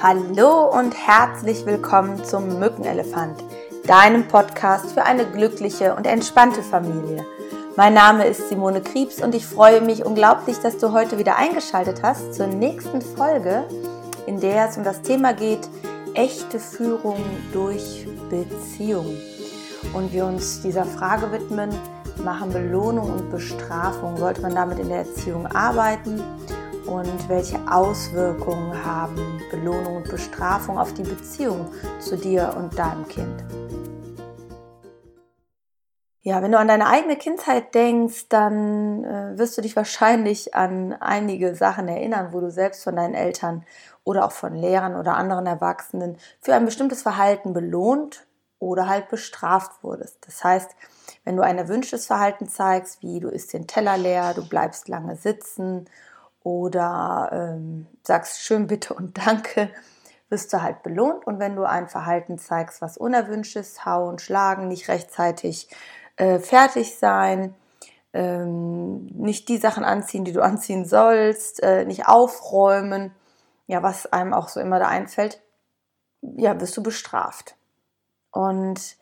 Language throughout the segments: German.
Hallo und herzlich willkommen zum Mückenelefant, deinem Podcast für eine glückliche und entspannte Familie. Mein Name ist Simone Kriebs und ich freue mich unglaublich, dass du heute wieder eingeschaltet hast zur nächsten Folge, in der es um das Thema geht, echte Führung durch Beziehung. Und wir uns dieser Frage widmen, machen Belohnung und Bestrafung, sollte man damit in der Erziehung arbeiten? Und welche Auswirkungen haben Belohnung und Bestrafung auf die Beziehung zu dir und deinem Kind. Ja, wenn du an deine eigene Kindheit denkst, dann äh, wirst du dich wahrscheinlich an einige Sachen erinnern, wo du selbst von deinen Eltern oder auch von Lehrern oder anderen Erwachsenen für ein bestimmtes Verhalten belohnt oder halt bestraft wurdest. Das heißt, wenn du ein erwünschtes Verhalten zeigst, wie du isst den Teller leer, du bleibst lange sitzen oder ähm, sagst schön bitte und danke, wirst du halt belohnt. Und wenn du ein Verhalten zeigst, was unerwünscht ist, hauen, schlagen, nicht rechtzeitig äh, fertig sein, ähm, nicht die Sachen anziehen, die du anziehen sollst, äh, nicht aufräumen, ja, was einem auch so immer da einfällt, ja, wirst du bestraft. Und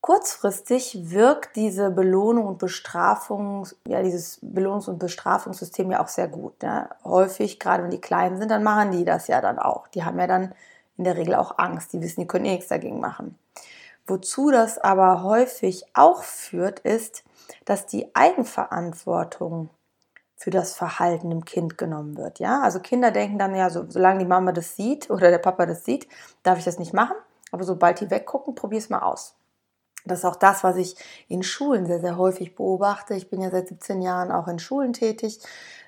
Kurzfristig wirkt diese Belohnung und Bestrafung, ja, dieses Belohnungs- und Bestrafungssystem ja auch sehr gut. Ne? Häufig, gerade wenn die klein sind, dann machen die das ja dann auch. Die haben ja dann in der Regel auch Angst. Die wissen, die können eh nichts dagegen machen. Wozu das aber häufig auch führt, ist, dass die Eigenverantwortung für das Verhalten im Kind genommen wird. Ja, also Kinder denken dann ja, so, solange die Mama das sieht oder der Papa das sieht, darf ich das nicht machen. Aber sobald die weggucken, probier es mal aus. Das ist auch das, was ich in Schulen sehr, sehr häufig beobachte. Ich bin ja seit 17 Jahren auch in Schulen tätig.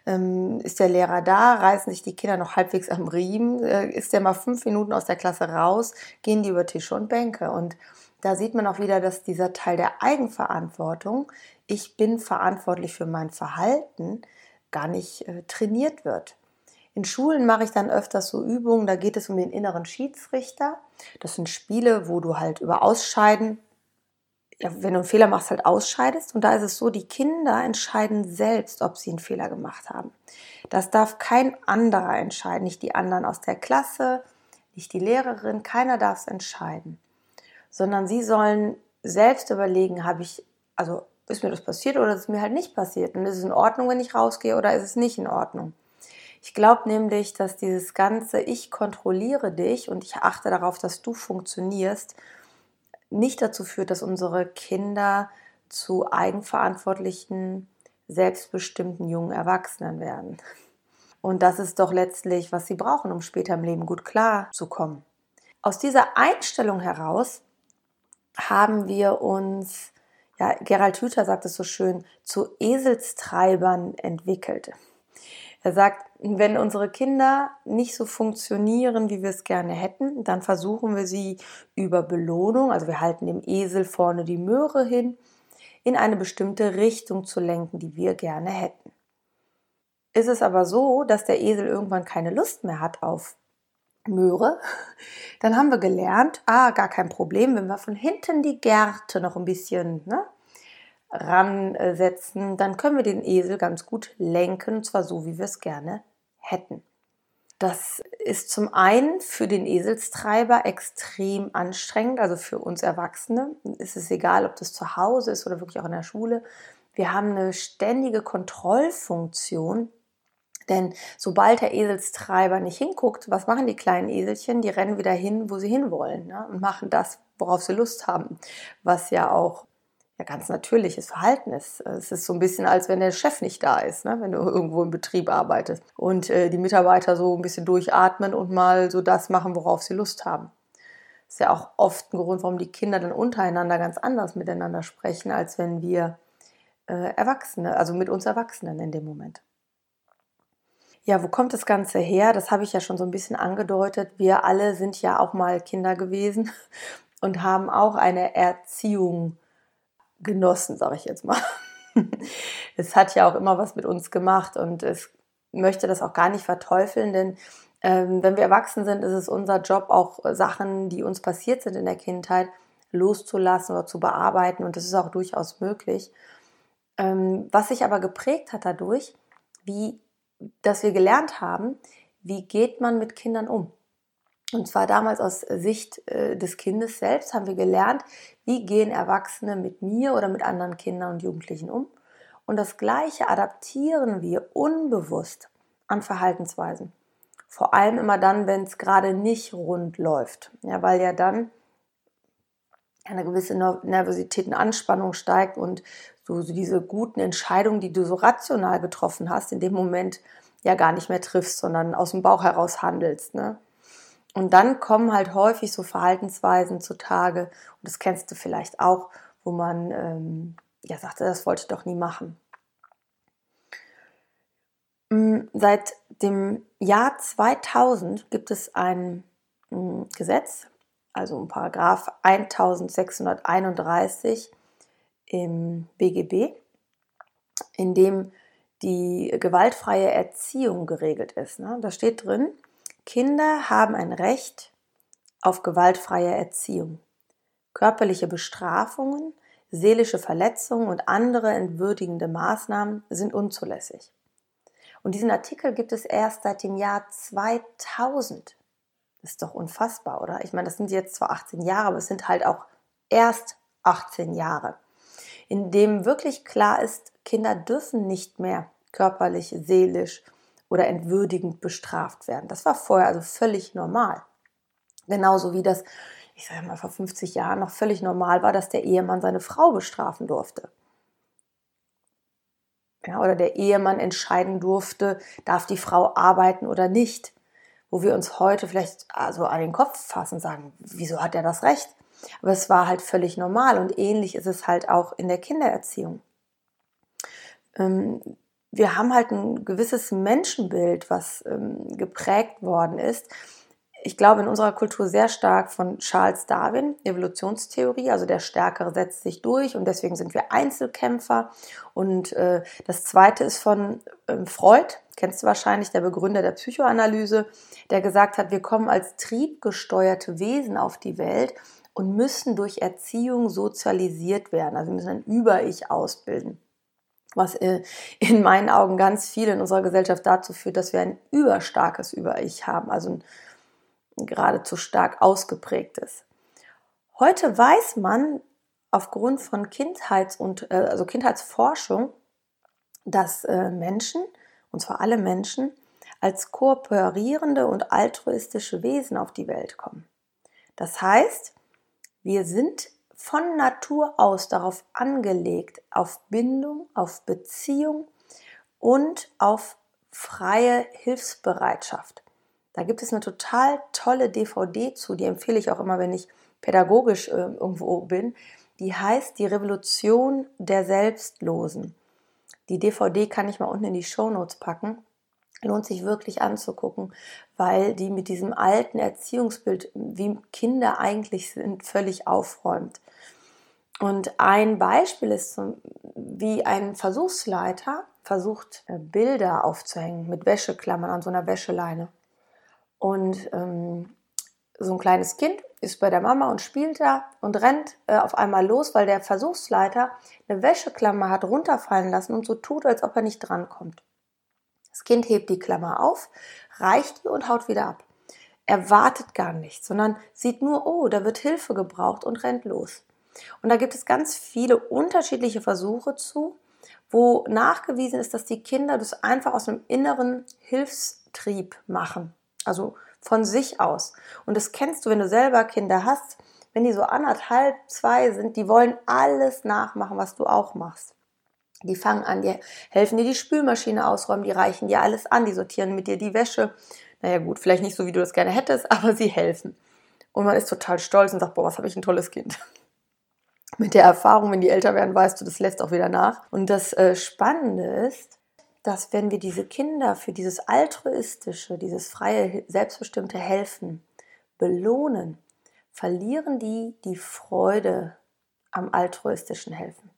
Ähm, ist der Lehrer da, reißen sich die Kinder noch halbwegs am Riemen, äh, ist der mal fünf Minuten aus der Klasse raus, gehen die über Tische und Bänke. Und da sieht man auch wieder, dass dieser Teil der Eigenverantwortung, ich bin verantwortlich für mein Verhalten, gar nicht äh, trainiert wird. In Schulen mache ich dann öfters so Übungen, da geht es um den inneren Schiedsrichter. Das sind Spiele, wo du halt über Ausscheiden ja, wenn du einen Fehler machst, halt ausscheidest. Und da ist es so, die Kinder entscheiden selbst, ob sie einen Fehler gemacht haben. Das darf kein anderer entscheiden, nicht die anderen aus der Klasse, nicht die Lehrerin, keiner darf es entscheiden. Sondern sie sollen selbst überlegen, habe ich, also ist mir das passiert oder ist es mir halt nicht passiert? Und ist es in Ordnung, wenn ich rausgehe oder ist es nicht in Ordnung? Ich glaube nämlich, dass dieses ganze Ich kontrolliere dich und ich achte darauf, dass du funktionierst, nicht dazu führt, dass unsere Kinder zu eigenverantwortlichen, selbstbestimmten jungen Erwachsenen werden. Und das ist doch letztlich, was sie brauchen, um später im Leben gut klarzukommen. Aus dieser Einstellung heraus haben wir uns, ja, Gerald Hüther sagt es so schön, zu Eselstreibern entwickelt. Er sagt, wenn unsere Kinder nicht so funktionieren, wie wir es gerne hätten, dann versuchen wir sie über Belohnung, also wir halten dem Esel vorne die Möhre hin, in eine bestimmte Richtung zu lenken, die wir gerne hätten. Ist es aber so, dass der Esel irgendwann keine Lust mehr hat auf Möhre, dann haben wir gelernt, ah, gar kein Problem, wenn wir von hinten die Gärte noch ein bisschen ne, ransetzen, dann können wir den Esel ganz gut lenken, und zwar so, wie wir es gerne hätten. Das ist zum einen für den Eselstreiber extrem anstrengend, also für uns Erwachsene. Es ist egal, ob das zu Hause ist oder wirklich auch in der Schule. Wir haben eine ständige Kontrollfunktion, denn sobald der Eselstreiber nicht hinguckt, was machen die kleinen Eselchen? Die rennen wieder hin, wo sie hinwollen ne? und machen das, worauf sie Lust haben, was ja auch ja ganz natürliches Verhalten ist. Es ist so ein bisschen, als wenn der Chef nicht da ist, ne? wenn du irgendwo im Betrieb arbeitest und äh, die Mitarbeiter so ein bisschen durchatmen und mal so das machen, worauf sie Lust haben. Das ist ja auch oft ein Grund, warum die Kinder dann untereinander ganz anders miteinander sprechen, als wenn wir äh, Erwachsene, also mit uns Erwachsenen in dem Moment. Ja, wo kommt das Ganze her? Das habe ich ja schon so ein bisschen angedeutet. Wir alle sind ja auch mal Kinder gewesen und haben auch eine Erziehung genossen, sage ich jetzt mal. es hat ja auch immer was mit uns gemacht und ich möchte das auch gar nicht verteufeln, denn ähm, wenn wir erwachsen sind, ist es unser Job, auch Sachen, die uns passiert sind in der Kindheit, loszulassen oder zu bearbeiten und das ist auch durchaus möglich. Ähm, was sich aber geprägt hat dadurch, wie, dass wir gelernt haben, wie geht man mit Kindern um? Und zwar damals aus Sicht äh, des Kindes selbst haben wir gelernt, wie gehen Erwachsene mit mir oder mit anderen Kindern und Jugendlichen um. Und das Gleiche adaptieren wir unbewusst an Verhaltensweisen. Vor allem immer dann, wenn es gerade nicht rund läuft. Ja, weil ja dann eine gewisse Nervosität und Anspannung steigt und so, so diese guten Entscheidungen, die du so rational getroffen hast, in dem Moment ja gar nicht mehr triffst, sondern aus dem Bauch heraus handelst. Ne? Und dann kommen halt häufig so Verhaltensweisen zutage, und das kennst du vielleicht auch, wo man ähm, ja sagte, das wollte ich doch nie machen. Mm, seit dem Jahr 2000 gibt es ein mm, Gesetz, also ein Paragraph 1631 im BGB, in dem die gewaltfreie Erziehung geregelt ist. Ne? Da steht drin, Kinder haben ein Recht auf gewaltfreie Erziehung. Körperliche Bestrafungen, seelische Verletzungen und andere entwürdigende Maßnahmen sind unzulässig. Und diesen Artikel gibt es erst seit dem Jahr 2000. Das ist doch unfassbar, oder? Ich meine, das sind jetzt zwar 18 Jahre, aber es sind halt auch erst 18 Jahre, in dem wirklich klar ist, Kinder dürfen nicht mehr körperlich, seelisch oder entwürdigend bestraft werden. Das war vorher also völlig normal. Genauso wie das, ich sage mal, vor 50 Jahren noch völlig normal war, dass der Ehemann seine Frau bestrafen durfte. Ja, oder der Ehemann entscheiden durfte, darf die Frau arbeiten oder nicht wo wir uns heute vielleicht also an den Kopf fassen und sagen, wieso hat er das Recht? Aber es war halt völlig normal und ähnlich ist es halt auch in der Kindererziehung. Ähm, wir haben halt ein gewisses Menschenbild, was ähm, geprägt worden ist, ich glaube, in unserer Kultur sehr stark von Charles Darwin, Evolutionstheorie, also der Stärkere setzt sich durch und deswegen sind wir Einzelkämpfer. Und äh, das zweite ist von ähm, Freud, kennst du wahrscheinlich, der Begründer der Psychoanalyse, der gesagt hat, wir kommen als triebgesteuerte Wesen auf die Welt und müssen durch Erziehung sozialisiert werden. Also wir müssen ein Über-Ich ausbilden was äh, in meinen Augen ganz viel in unserer Gesellschaft dazu führt, dass wir ein überstarkes Über-Ich haben, also ein geradezu stark ausgeprägt ist. Heute weiß man aufgrund von Kindheits- und äh, also Kindheitsforschung, dass äh, Menschen, und zwar alle Menschen, als kooperierende und altruistische Wesen auf die Welt kommen. Das heißt, wir sind von Natur aus darauf angelegt, auf Bindung, auf Beziehung und auf freie Hilfsbereitschaft. Da gibt es eine total tolle DVD zu, die empfehle ich auch immer, wenn ich pädagogisch äh, irgendwo bin. Die heißt Die Revolution der Selbstlosen. Die DVD kann ich mal unten in die Show Notes packen. Lohnt sich wirklich anzugucken, weil die mit diesem alten Erziehungsbild, wie Kinder eigentlich sind, völlig aufräumt. Und ein Beispiel ist, wie ein Versuchsleiter versucht, äh, Bilder aufzuhängen mit Wäscheklammern an so einer Wäscheleine. Und ähm, so ein kleines Kind ist bei der Mama und spielt da und rennt äh, auf einmal los, weil der Versuchsleiter eine Wäscheklammer hat runterfallen lassen und so tut, als ob er nicht drankommt. Das Kind hebt die Klammer auf, reicht die und haut wieder ab. Er wartet gar nicht, sondern sieht nur, oh, da wird Hilfe gebraucht und rennt los. Und da gibt es ganz viele unterschiedliche Versuche zu, wo nachgewiesen ist, dass die Kinder das einfach aus einem inneren Hilfstrieb machen. Also von sich aus. Und das kennst du, wenn du selber Kinder hast, wenn die so anderthalb, zwei sind, die wollen alles nachmachen, was du auch machst. Die fangen an, die helfen dir die Spülmaschine ausräumen, die reichen dir alles an, die sortieren mit dir die Wäsche. Naja gut, vielleicht nicht so, wie du das gerne hättest, aber sie helfen. Und man ist total stolz und sagt, boah, was habe ich ein tolles Kind. Mit der Erfahrung, wenn die älter werden, weißt du, das lässt auch wieder nach. Und das äh, Spannende ist, dass wenn wir diese Kinder für dieses altruistische, dieses freie, selbstbestimmte Helfen belohnen, verlieren die die Freude am altruistischen Helfen.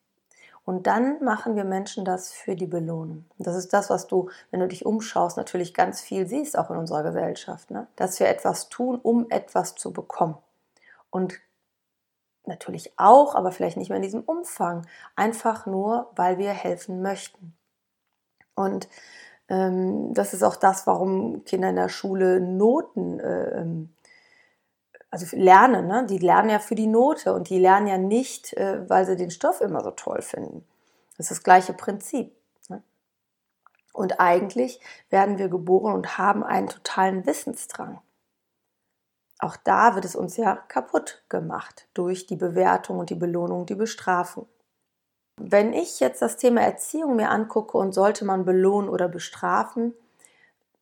Und dann machen wir Menschen das für die Belohnung. Und das ist das, was du, wenn du dich umschaust, natürlich ganz viel siehst, auch in unserer Gesellschaft. Ne? Dass wir etwas tun, um etwas zu bekommen. Und natürlich auch, aber vielleicht nicht mehr in diesem Umfang, einfach nur, weil wir helfen möchten. Und ähm, das ist auch das, warum Kinder in der Schule Noten äh, ähm, also lernen, ne? die lernen ja für die Note und die lernen ja nicht, äh, weil sie den Stoff immer so toll finden. Das ist das gleiche Prinzip. Ne? Und eigentlich werden wir geboren und haben einen totalen Wissensdrang. Auch da wird es uns ja kaputt gemacht durch die Bewertung und die Belohnung, die Bestrafung. Wenn ich jetzt das Thema Erziehung mir angucke und sollte man belohnen oder bestrafen,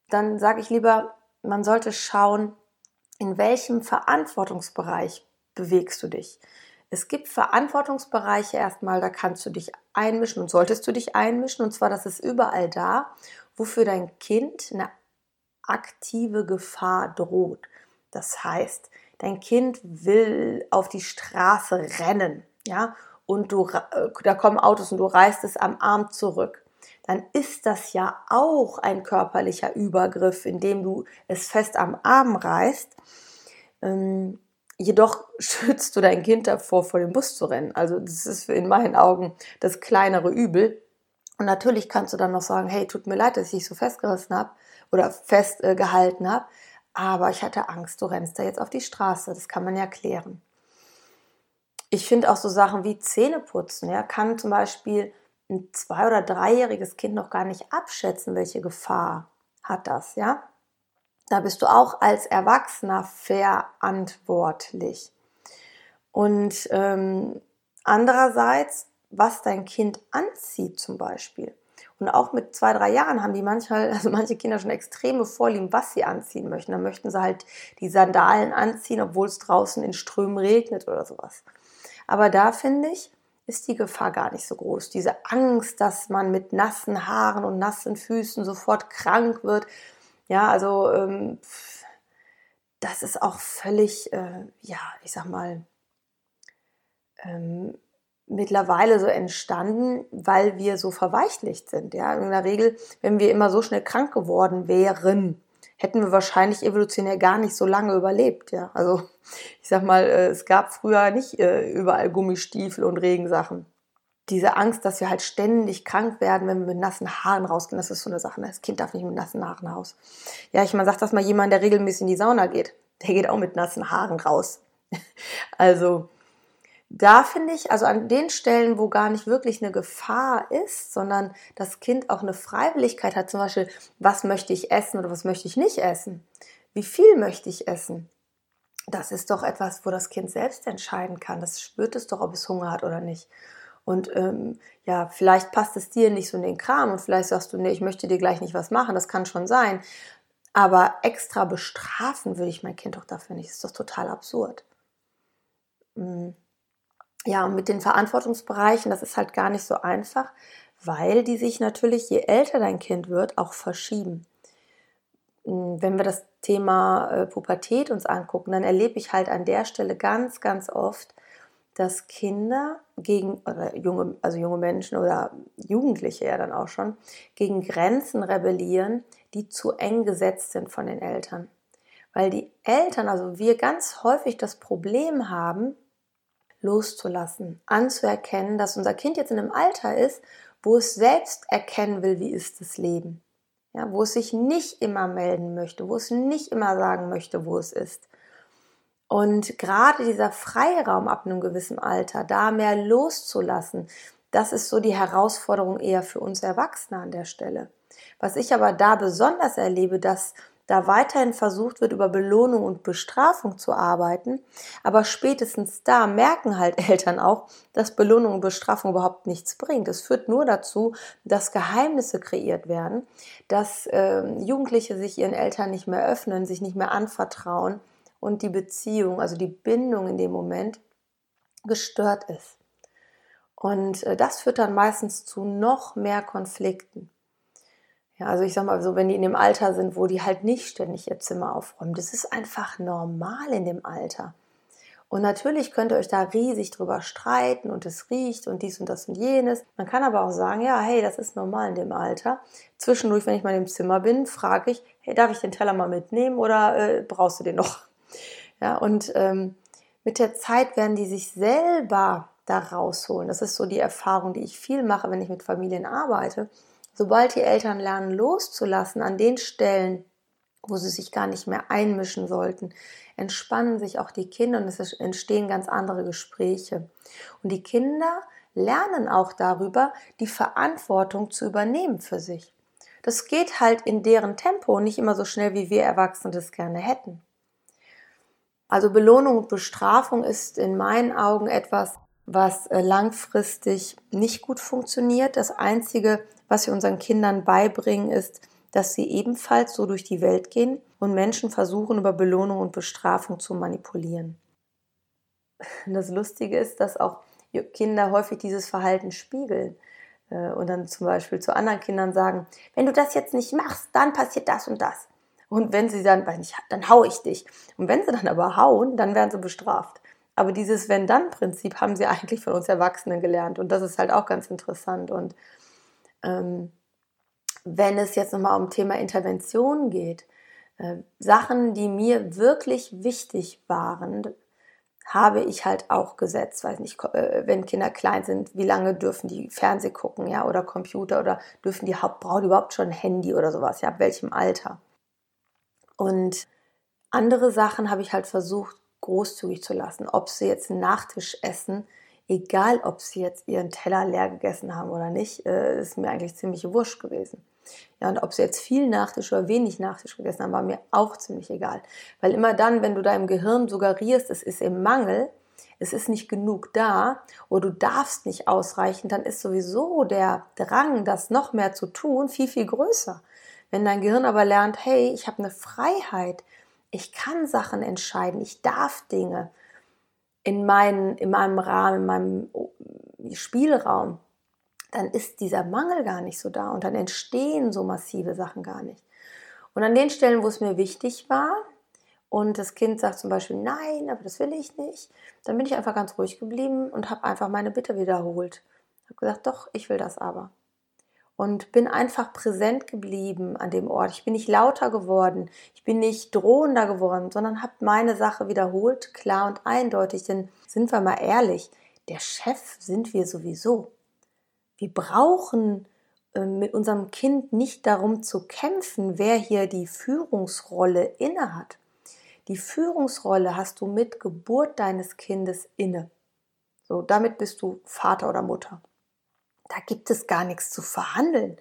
dann sage ich lieber, man sollte schauen, in welchem Verantwortungsbereich bewegst du dich. Es gibt Verantwortungsbereiche erstmal, da kannst du dich einmischen und solltest du dich einmischen. Und zwar, das ist überall da, wofür dein Kind eine aktive Gefahr droht. Das heißt, dein Kind will auf die Straße rennen, ja, und du, äh, da kommen Autos und du reißt es am Arm zurück, dann ist das ja auch ein körperlicher Übergriff, indem du es fest am Arm reißt. Ähm, jedoch schützt du dein Kind davor, vor dem Bus zu rennen. Also das ist in meinen Augen das kleinere Übel. Und natürlich kannst du dann noch sagen, hey, tut mir leid, dass ich so festgerissen habe oder festgehalten äh, habe, aber ich hatte Angst, du rennst da jetzt auf die Straße. Das kann man ja klären ich finde auch so Sachen wie Zähneputzen, ja, kann zum Beispiel ein zwei- oder dreijähriges Kind noch gar nicht abschätzen, welche Gefahr hat das, ja. Da bist du auch als Erwachsener verantwortlich. Und ähm, andererseits, was dein Kind anzieht zum Beispiel. Und auch mit zwei, drei Jahren haben die manchmal, also manche Kinder schon extreme Vorlieben, was sie anziehen möchten. Dann möchten sie halt die Sandalen anziehen, obwohl es draußen in Strömen regnet oder sowas. Aber da finde ich, ist die Gefahr gar nicht so groß. Diese Angst, dass man mit nassen Haaren und nassen Füßen sofort krank wird. Ja, also ähm, das ist auch völlig, äh, ja, ich sag mal, ähm, mittlerweile so entstanden, weil wir so verweichlicht sind. Ja, in der Regel, wenn wir immer so schnell krank geworden wären, hätten wir wahrscheinlich evolutionär gar nicht so lange überlebt. Ja, also ich sag mal, äh, es gab früher nicht äh, überall Gummistiefel und Regensachen. Diese Angst, dass wir halt ständig krank werden, wenn wir mit nassen Haaren rausgehen, das ist so eine Sache. Ne? Das Kind darf nicht mit nassen Haaren raus. Ja, ich meine, sag das mal jemand, der regelmäßig in die Sauna geht. Der geht auch mit nassen Haaren raus. Also, da finde ich, also an den Stellen, wo gar nicht wirklich eine Gefahr ist, sondern das Kind auch eine Freiwilligkeit hat, zum Beispiel, was möchte ich essen oder was möchte ich nicht essen? Wie viel möchte ich essen? Das ist doch etwas, wo das Kind selbst entscheiden kann. Das spürt es doch, ob es Hunger hat oder nicht. Und ähm, ja, vielleicht passt es dir nicht so in den Kram und vielleicht sagst du, nee, ich möchte dir gleich nicht was machen. Das kann schon sein. Aber extra bestrafen würde ich mein Kind doch dafür nicht. Das ist doch total absurd. Mhm ja, mit den Verantwortungsbereichen, das ist halt gar nicht so einfach, weil die sich natürlich, je älter dein Kind wird, auch verschieben. Hm, wenn wir das Thema äh, Pubertät uns angucken, dann erlebe ich halt an der Stelle ganz, ganz oft, dass Kinder gegen, oder junge, also junge Menschen oder Jugendliche ja dann auch schon, gegen Grenzen rebellieren, die zu eng gesetzt sind von den Eltern. Weil die Eltern, also wir ganz häufig das Problem haben, loszulassen, anzuerkennen, dass unser Kind jetzt in einem Alter ist, wo es selbst erkennen will, wie ist das Leben. Ja, wo es sich nicht immer melden möchte, wo es nicht immer sagen möchte, wo es ist. Und gerade dieser Freiraum ab einem gewissen Alter, da mehr loszulassen, das ist so die Herausforderung eher für uns Erwachsene an der Stelle. Was ich aber da besonders erlebe, dass da weiterhin versucht wird, über Belohnung und Bestrafung zu arbeiten. Aber spätestens da merken halt Eltern auch, dass Belohnung und Bestrafung überhaupt nichts bringt. Es führt nur dazu, dass Geheimnisse kreiert werden, dass äh, Jugendliche sich ihren Eltern nicht mehr öffnen, sich nicht mehr anvertrauen und die Beziehung, also die Bindung in dem Moment gestört ist. Und äh, das führt dann meistens zu noch mehr Konflikten. Ja, also ich sag mal so, wenn die in dem Alter sind, wo die halt nicht ständig ihr Zimmer aufräumen, das ist einfach normal in dem Alter. Und natürlich könnt ihr euch da riesig drüber streiten und es riecht und dies und das und jenes. Man kann aber auch sagen, ja, hey, das ist normal in dem Alter. Zwischendurch, wenn ich mal im Zimmer bin, frage ich, hey, darf ich den Teller mal mitnehmen oder äh, brauchst du den noch? Ja, und ähm, mit der Zeit werden die sich selber da rausholen. Das ist so die Erfahrung, die ich viel mache, wenn ich mit Familien arbeite sobald die Eltern lernen loszulassen an den Stellen, wo sie sich gar nicht mehr einmischen sollten, entspannen sich auch die Kinder und es entstehen ganz andere Gespräche. Und die Kinder lernen auch darüber, die Verantwortung zu übernehmen für sich. Das geht halt in deren Tempo nicht immer so schnell, wie wir Erwachsene das gerne hätten. Also Belohnung und Bestrafung ist in meinen Augen etwas, was äh, langfristig nicht gut funktioniert. Das Einzige, was wir unseren Kindern beibringen, ist, dass sie ebenfalls so durch die Welt gehen und Menschen versuchen, über Belohnung und Bestrafung zu manipulieren. Das Lustige ist, dass auch Kinder häufig dieses Verhalten spiegeln äh, und dann zum Beispiel zu anderen Kindern sagen, wenn du das jetzt nicht machst, dann passiert das und das. Und wenn sie dann, weiß nicht, dann hau ich dich. Und wenn sie dann aber hauen, dann werden sie bestraft. Aber dieses Wenn-Dann-Prinzip haben sie eigentlich von uns Erwachsenen gelernt. Und das ist halt auch ganz interessant. Und ähm, wenn es jetzt nochmal um Thema Intervention geht, äh, Sachen, die mir wirklich wichtig waren, habe ich halt auch gesetzt, weiß nicht, äh, wenn Kinder klein sind, wie lange dürfen die Fernseh gucken, ja, oder Computer oder dürfen die brauchen überhaupt schon ein Handy oder sowas, ja, ab welchem Alter? Und andere Sachen habe ich halt versucht großzügig zu lassen, ob sie jetzt einen Nachtisch essen, egal ob sie jetzt ihren Teller leer gegessen haben oder nicht, äh, ist mir eigentlich ziemlich wurscht gewesen. Ja, und ob sie jetzt viel Nachtisch oder wenig Nachtisch gegessen haben, war mir auch ziemlich egal. Weil immer dann, wenn du deinem Gehirn suggerierst, es ist im Mangel, es ist nicht genug da oder du darfst nicht ausreichen, dann ist sowieso der Drang, das noch mehr zu tun, viel, viel größer. Wenn dein Gehirn aber lernt, hey, ich habe eine Freiheit, ich kann Sachen entscheiden, ich darf Dinge in, mein, in meinem Rahmen, in meinem Spielraum, dann ist dieser Mangel gar nicht so da und dann entstehen so massive Sachen gar nicht. Und an den Stellen, wo es mir wichtig war und das Kind sagt zum Beispiel, nein, aber das will ich nicht, dann bin ich einfach ganz ruhig geblieben und habe einfach meine Bitte wiederholt. Habe gesagt, doch, ich will das aber. Und bin einfach präsent geblieben an dem Ort. Ich bin nicht lauter geworden, ich bin nicht drohender geworden, sondern habe meine Sache wiederholt, klar und eindeutig. Denn sind wir mal ehrlich, der Chef sind wir sowieso. Wir brauchen äh, mit unserem Kind nicht darum zu kämpfen, wer hier die Führungsrolle innehat. Die Führungsrolle hast du mit Geburt deines Kindes inne. So, damit bist du Vater oder Mutter. Da gibt es gar nichts zu verhandeln.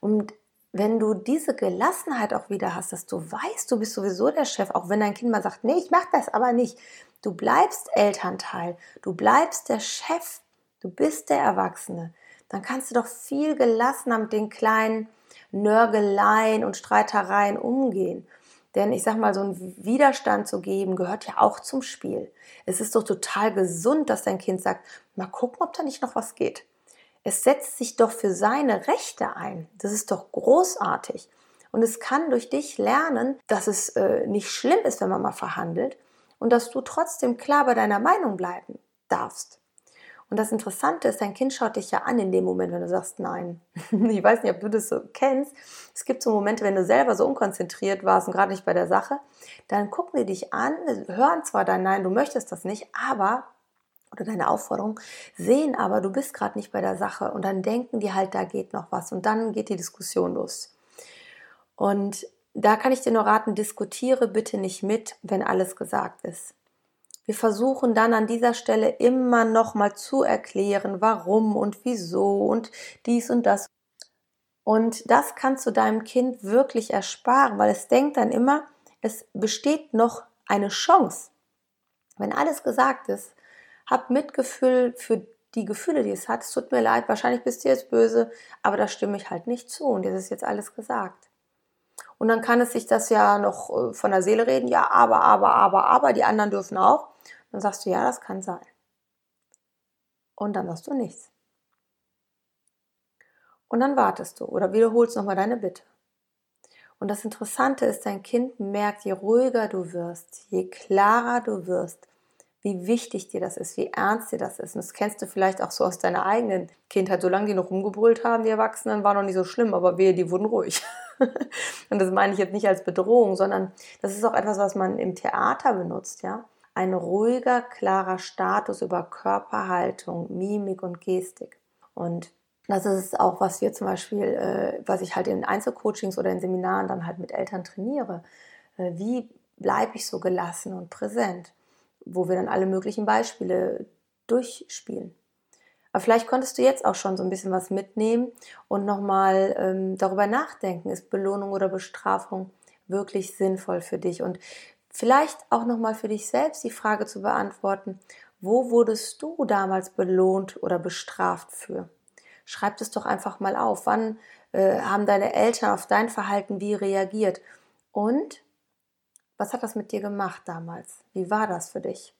Und wenn du diese Gelassenheit auch wieder hast, dass du weißt, du bist sowieso der Chef, auch wenn dein Kind mal sagt, nee, ich mach das aber nicht. Du bleibst Elternteil, du bleibst der Chef, du bist der Erwachsene dann kannst du doch viel gelassener mit den kleinen Nörgeleien und Streitereien umgehen. Denn ich sag mal, so einen Widerstand zu geben, gehört ja auch zum Spiel. Es ist doch total gesund, dass dein Kind sagt, mal gucken, ob da nicht noch was geht. Es setzt sich doch für seine Rechte ein. Das ist doch großartig. Und es kann durch dich lernen, dass es äh, nicht schlimm ist, wenn man mal verhandelt und dass du trotzdem klar bei deiner Meinung bleiben darfst. Und das Interessante ist, dein Kind schaut dich ja an in dem Moment, wenn du sagst Nein. Ich weiß nicht, ob du das so kennst. Es gibt so Momente, wenn du selber so unkonzentriert warst und gerade nicht bei der Sache, dann gucken die dich an, hören zwar dein Nein, du möchtest das nicht, aber oder deine Aufforderung, sehen aber, du bist gerade nicht bei der Sache und dann denken die halt, da geht noch was und dann geht die Diskussion los. Und da kann ich dir nur raten, diskutiere bitte nicht mit, wenn alles gesagt ist. Wir versuchen dann an dieser Stelle immer noch mal zu erklären, warum und wieso und dies und das. Und das kannst du deinem Kind wirklich ersparen, weil es denkt dann immer, es besteht noch eine Chance. Wenn alles gesagt ist, hab Mitgefühl für die Gefühle, die es hat. Es tut mir leid, wahrscheinlich bist du jetzt böse, aber da stimme ich halt nicht zu und dir ist jetzt alles gesagt. Und dann kann es sich das ja noch äh, von der Seele reden, ja, aber, aber, aber, aber, die anderen dürfen auch. Dann sagst du, ja, das kann sein. Und dann sagst du nichts. Und dann wartest du oder wiederholst nochmal deine Bitte. Und das Interessante ist, dein Kind merkt, je ruhiger du wirst, je klarer du wirst, wie wichtig dir das ist, wie ernst dir das ist. Und das kennst du vielleicht auch so aus deiner eigenen Kindheit. Solange die noch rumgebrüllt haben, die Erwachsenen, war noch nicht so schlimm, aber wehe, die wurden ruhig. Und das meine ich jetzt nicht als Bedrohung, sondern das ist auch etwas, was man im Theater benutzt, ja ein ruhiger, klarer Status über Körperhaltung, Mimik und Gestik. Und Das ist auch, was wir zum Beispiel, äh, was ich halt in Einzelcoachings oder in Seminaren dann halt mit Eltern trainiere. Äh, wie bleibe ich so gelassen und präsent? Wo wir dann alle möglichen Beispiele durchspielen. Aber vielleicht konntest du jetzt auch schon so ein bisschen was mitnehmen und nochmal ähm, darüber nachdenken, ist Belohnung oder Bestrafung wirklich sinnvoll für dich? Und vielleicht auch nochmal für dich selbst die Frage zu beantworten, wo wurdest du damals belohnt oder bestraft für? Schreib es doch einfach mal auf. Wann äh, haben deine Eltern auf dein Verhalten wie reagiert? Und was hat das mit dir gemacht damals? Wie war das für dich?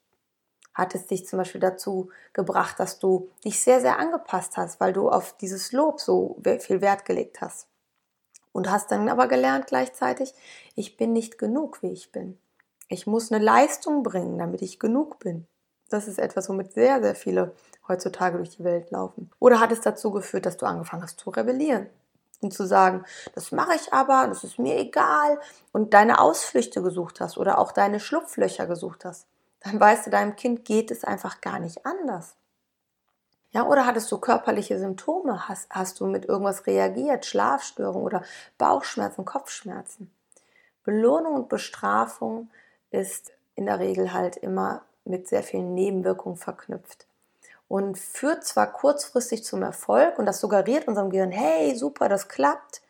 Hat es dich zum Beispiel dazu gebracht, dass du dich sehr, sehr angepasst hast, weil du auf dieses Lob so viel Wert gelegt hast? Und hast dann aber gelernt gleichzeitig, ich bin nicht genug, wie ich bin. Ich muss eine Leistung bringen, damit ich genug bin. Das ist etwas, womit sehr, sehr viele heutzutage durch die Welt laufen. Oder hat es dazu geführt, dass du angefangen hast zu rebellieren und zu sagen, das mache ich aber, das ist mir egal und deine Ausflüchte gesucht hast oder auch deine Schlupflöcher gesucht hast, dann weißt du, deinem Kind geht es einfach gar nicht anders. Ja, oder hattest du körperliche Symptome? Hast, hast du mit irgendwas reagiert? Schlafstörungen oder Bauchschmerzen, Kopfschmerzen? Belohnung und Bestrafung ist in der Regel halt immer mit sehr vielen Nebenwirkungen verknüpft und führt zwar kurzfristig zum Erfolg und das suggeriert unserem Gehirn, hey, super, das klappt,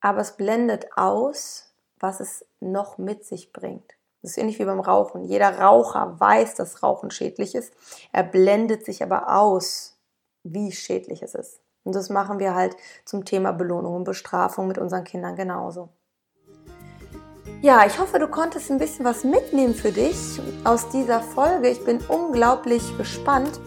aber es blendet aus, was es noch mit sich bringt. Das ist ähnlich wie beim Rauchen. Jeder Raucher weiß, dass Rauchen schädlich ist. Er blendet sich aber aus, wie schädlich es ist. Und das machen wir halt zum Thema Belohnung und Bestrafung mit unseren Kindern genauso. Ja, ich hoffe, du konntest ein bisschen was mitnehmen für dich aus dieser Folge. Ich bin unglaublich gespannt,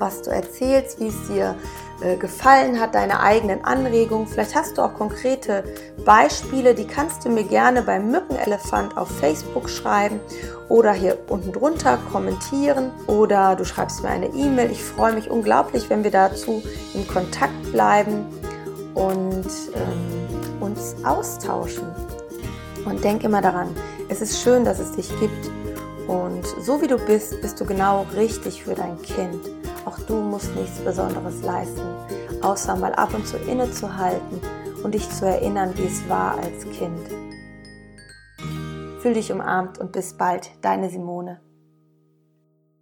was du erzählst, wie es dir äh, gefallen hat, deine eigenen Anregungen. Vielleicht hast du auch konkrete Beispiele, die kannst du mir gerne beim Mückenelefant auf Facebook schreiben oder hier unten drunter kommentieren oder du schreibst mir eine E-Mail. Ich freue mich unglaublich, wenn wir dazu in Kontakt bleiben und ähm, uns austauschen. Und denk immer daran, es ist schön, dass es dich gibt. Und so wie du bist, bist du genau richtig für dein Kind. Auch du musst nichts Besonderes leisten, außer mal ab und zu innezuhalten und dich zu erinnern, wie es war als Kind. Fühl dich umarmt und bis bald, deine Simone.